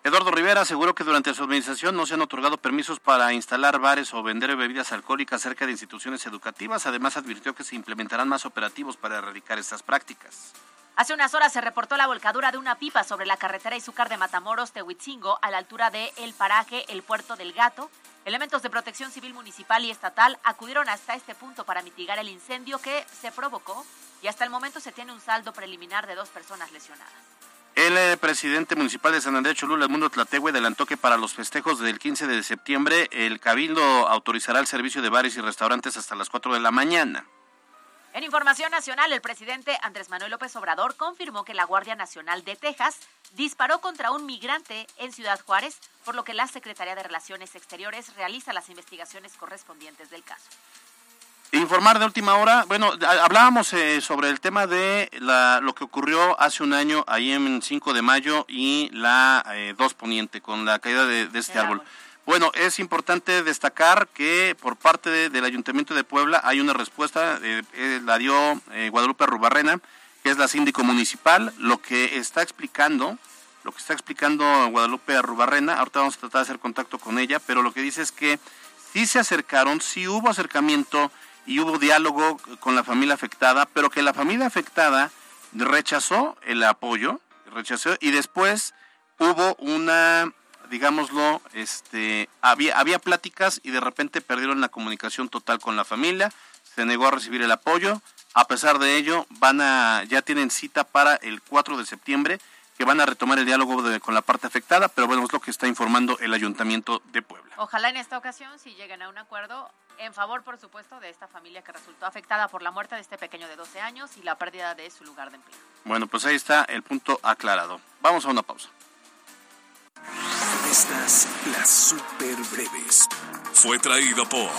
Eduardo Rivera aseguró que durante su administración no se han otorgado permisos para instalar bares o vender bebidas alcohólicas cerca de instituciones educativas. Además, advirtió que se implementarán más operativos para erradicar estas prácticas. Hace unas horas se reportó la volcadura de una pipa sobre la carretera Izúcar de Matamoros, Tehuitzingo, a la altura de El Paraje, el Puerto del Gato. Elementos de protección civil municipal y estatal acudieron hasta este punto para mitigar el incendio que se provocó y hasta el momento se tiene un saldo preliminar de dos personas lesionadas. El eh, presidente municipal de San Andrés Cholula, el Mundo Tlategüe, adelantó que para los festejos del 15 de septiembre el Cabildo autorizará el servicio de bares y restaurantes hasta las 4 de la mañana. En información nacional, el presidente Andrés Manuel López Obrador confirmó que la Guardia Nacional de Texas disparó contra un migrante en Ciudad Juárez, por lo que la Secretaría de Relaciones Exteriores realiza las investigaciones correspondientes del caso. Informar de última hora, bueno, hablábamos eh, sobre el tema de la, lo que ocurrió hace un año ahí en 5 de mayo y la 2 eh, Poniente con la caída de, este árbol. Bueno, es importante destacar que por parte del Ayuntamiento de Puebla hay una respuesta, eh, eh, la dio eh, Guadalupe Rubarrena, que es la síndico municipal, lo que está explicando, lo que está explicando Guadalupe Rubarrena, ahorita vamos a tratar de hacer contacto con ella, pero lo que dice es que sí se acercaron, sí hubo acercamiento y hubo diálogo con la familia afectada, pero que la familia afectada rechazó el apoyo, rechazó y después hubo una digámoslo, este, había, había pláticas y de repente perdieron la comunicación total con la familia, se negó a recibir el apoyo, a pesar de ello, van a, ya tienen cita para el 4 de septiembre, que van a retomar el diálogo con la parte afectada, pero bueno, es lo que está informando el Ayuntamiento de Puebla. Ojalá en esta ocasión si lleguen a un acuerdo en favor, por supuesto, de esta familia que resultó afectada por la muerte de este pequeño de 12 años y la pérdida de su lugar de empleo. Bueno, pues ahí está el punto aclarado. Vamos a una pausa. Estas las super breves. Fue traído por.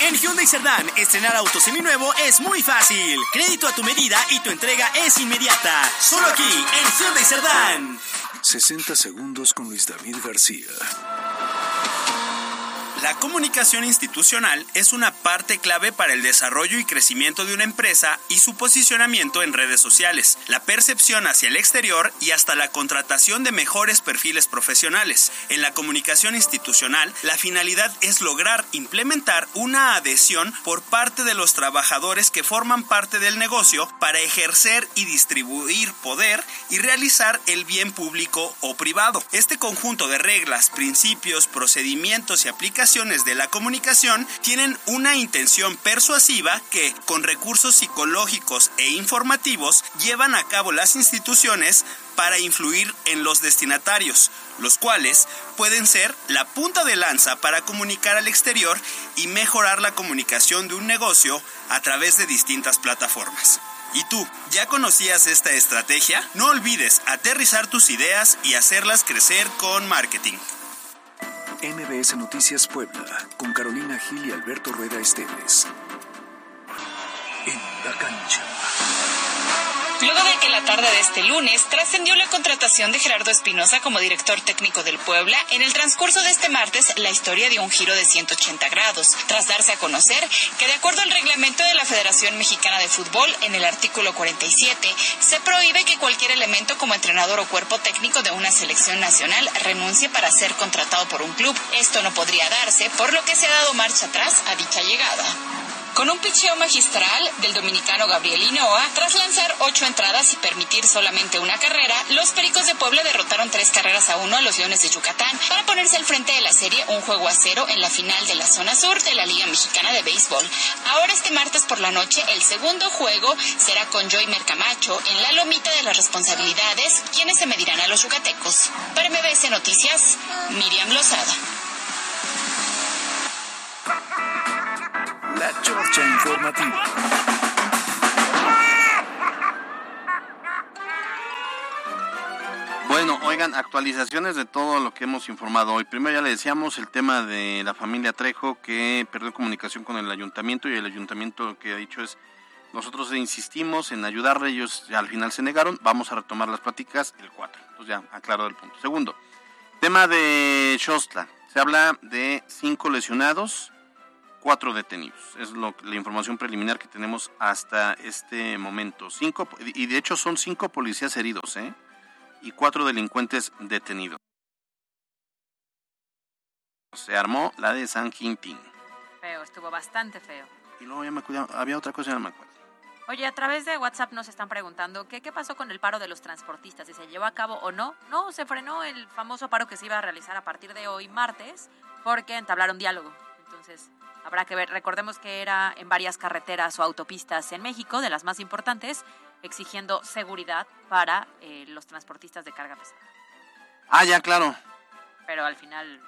En Hyundai Cerdán, estrenar auto seminuevo es muy fácil. Crédito a tu medida y tu entrega es inmediata. Solo aquí, en Hyundai Cerdán. 60 segundos con Luis David García. La comunicación institucional es una parte clave para el desarrollo y crecimiento de una empresa y su posicionamiento en redes sociales, la percepción hacia el exterior y hasta la contratación de mejores perfiles profesionales. En la comunicación institucional, la finalidad es lograr implementar una adhesión por parte de los trabajadores que forman parte del negocio para ejercer y distribuir poder y realizar el bien público o privado. Este conjunto de reglas, principios, procedimientos y aplicaciones de la comunicación tienen una intención persuasiva que, con recursos psicológicos e informativos, llevan a cabo las instituciones para influir en los destinatarios, los cuales pueden ser la punta de lanza para comunicar al exterior y mejorar la comunicación de un negocio a través de distintas plataformas. ¿Y tú, ya conocías esta estrategia? No olvides aterrizar tus ideas y hacerlas crecer con marketing. MBS Noticias Puebla, con Carolina Gil y Alberto Rueda Esteves. En la cancha. Luego de que la tarde de este lunes trascendió la contratación de Gerardo Espinosa como director técnico del Puebla, en el transcurso de este martes la historia dio un giro de 180 grados, tras darse a conocer que de acuerdo al reglamento de la Federación Mexicana de Fútbol, en el artículo 47, se prohíbe que cualquier elemento como entrenador o cuerpo técnico de una selección nacional renuncie para ser contratado por un club. Esto no podría darse, por lo que se ha dado marcha atrás a dicha llegada. Con un picheo magistral del dominicano Gabriel Hinoa, tras lanzar ocho entradas y permitir solamente una carrera, los Pericos de Puebla derrotaron tres carreras a uno a los Leones de Yucatán para ponerse al frente de la serie un juego a cero en la final de la zona sur de la Liga Mexicana de Béisbol. Ahora este martes por la noche el segundo juego será con Joy Mercamacho en la lomita de las responsabilidades, quienes se medirán a los yucatecos. Para MBS Noticias, Miriam Lozada. Bueno, Oigan, actualizaciones de todo lo que hemos informado hoy. Primero ya le decíamos el tema de la familia Trejo que perdió comunicación con el ayuntamiento y el ayuntamiento lo que ha dicho es nosotros insistimos en ayudarle, ellos al final se negaron, vamos a retomar las pláticas el 4. Entonces ya aclaro el punto. Segundo, tema de Shostla. Se habla de cinco lesionados, cuatro detenidos. Es lo, la información preliminar que tenemos hasta este momento. Cinco, y de hecho son cinco policías heridos, ¿eh? Y cuatro delincuentes detenidos. Se armó la de San Quintín. Feo, estuvo bastante feo. Y luego ya me acuerdo, había otra cosa, no me acuerdo. Oye, a través de WhatsApp nos están preguntando ¿qué, qué pasó con el paro de los transportistas, si se llevó a cabo o no. No, se frenó el famoso paro que se iba a realizar a partir de hoy, martes, porque entablaron diálogo. Entonces, habrá que ver. Recordemos que era en varias carreteras o autopistas en México, de las más importantes, exigiendo seguridad para eh, los transportistas de carga pesada. Ah, ya, claro. Pero al final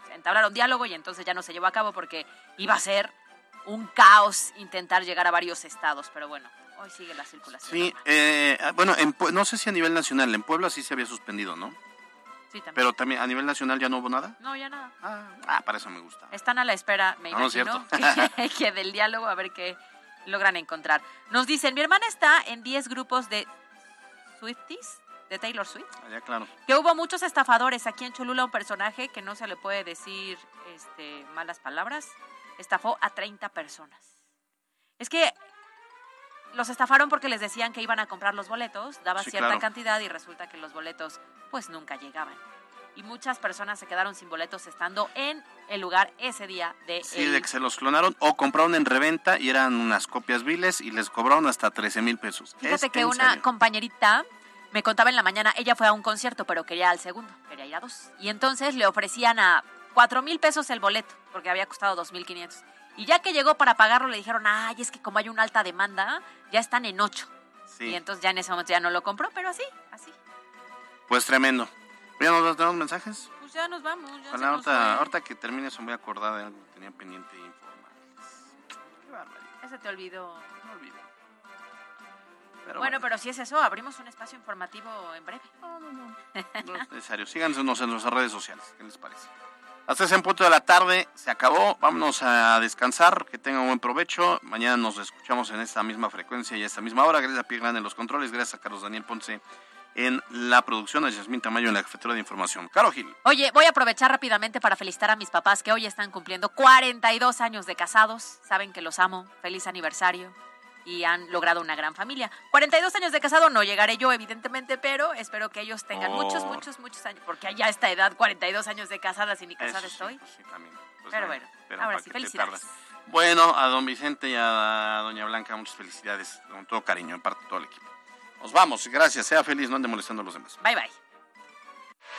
pues, entablaron diálogo y entonces ya no se llevó a cabo porque iba a ser un caos intentar llegar a varios estados, pero bueno, hoy sigue la circulación. Sí, eh, bueno, en, no sé si a nivel nacional, en Puebla sí se había suspendido, ¿no? Sí, también. Pero también a nivel nacional ya no hubo nada. No, ya nada. Ah, para eso me gusta. Están a la espera, me No, no imagino, cierto. que, que del diálogo a ver qué logran encontrar. Nos dicen, mi hermana está en 10 grupos de Swifties, de Taylor Swift, Ah, ya, claro. que hubo muchos estafadores. Aquí en Cholula un personaje que no se le puede decir este, malas palabras, estafó a 30 personas. Es que los estafaron porque les decían que iban a comprar los boletos, daban Sí, cierta claro. cantidad y resulta que los boletos pues nunca llegaban. Y muchas personas se quedaron sin boletos estando en el lugar ese día de Sí, el- de que se los clonaron o compraron en reventa y eran unas copias viles y les cobraron hasta 13 mil pesos. Fíjate Es que una serio. compañerita me contaba en la mañana, ella fue a un concierto, pero quería al segundo, quería ir a dos. Y entonces le ofrecían a cuatro mil pesos el boleto, porque había costado dos mil quinientos. Y ya que llegó para pagarlo, le dijeron, ay, es que como hay una alta demanda, ya están en ocho. Sí. Y entonces ya en ese momento ya no lo compró, pero así, así. Pues tremendo. ¿Ya nos tenemos mensajes? Pues ya nos vamos. Ya ahorita, que termine eso me voy a acordar de algo que tenía pendiente de. Qué barbaridad. Ese te olvidó. No olvido. Pero bueno, pero si es eso, abrimos un espacio informativo en breve. No es necesario. Síganos en nuestras redes sociales. ¿Qué les parece? Hasta ese punto de la tarde se acabó. Vámonos a descansar. Que tengan buen provecho. Mañana nos escuchamos en esta misma frecuencia y a esta misma hora. Gracias a Pierre en los controles. Gracias a Carlos Daniel Ponce en la producción. A Yasmín Tamayo en la jefatura de información. Caro Gil. Oye, voy a aprovechar rápidamente para felicitar a mis papás que hoy están cumpliendo 42 años de casados. Saben que los amo. Feliz aniversario. Y han logrado una gran familia. 42 años de casado no llegaré yo, evidentemente, pero espero que ellos tengan Oh. muchos, muchos, muchos años. Porque allá a esta edad, 42 años de casada, si ni casada Eso sí, estoy. pues sí, también. Pues pero bueno, pero ahora ¿para sí, felicidades. Bueno, a don Vicente y a doña Blanca, muchas felicidades. Con todo cariño, en parte de todo el equipo. Nos vamos. Gracias. Sea feliz. No ande molestando a los demás. Bye, bye.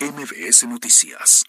MBS Noticias.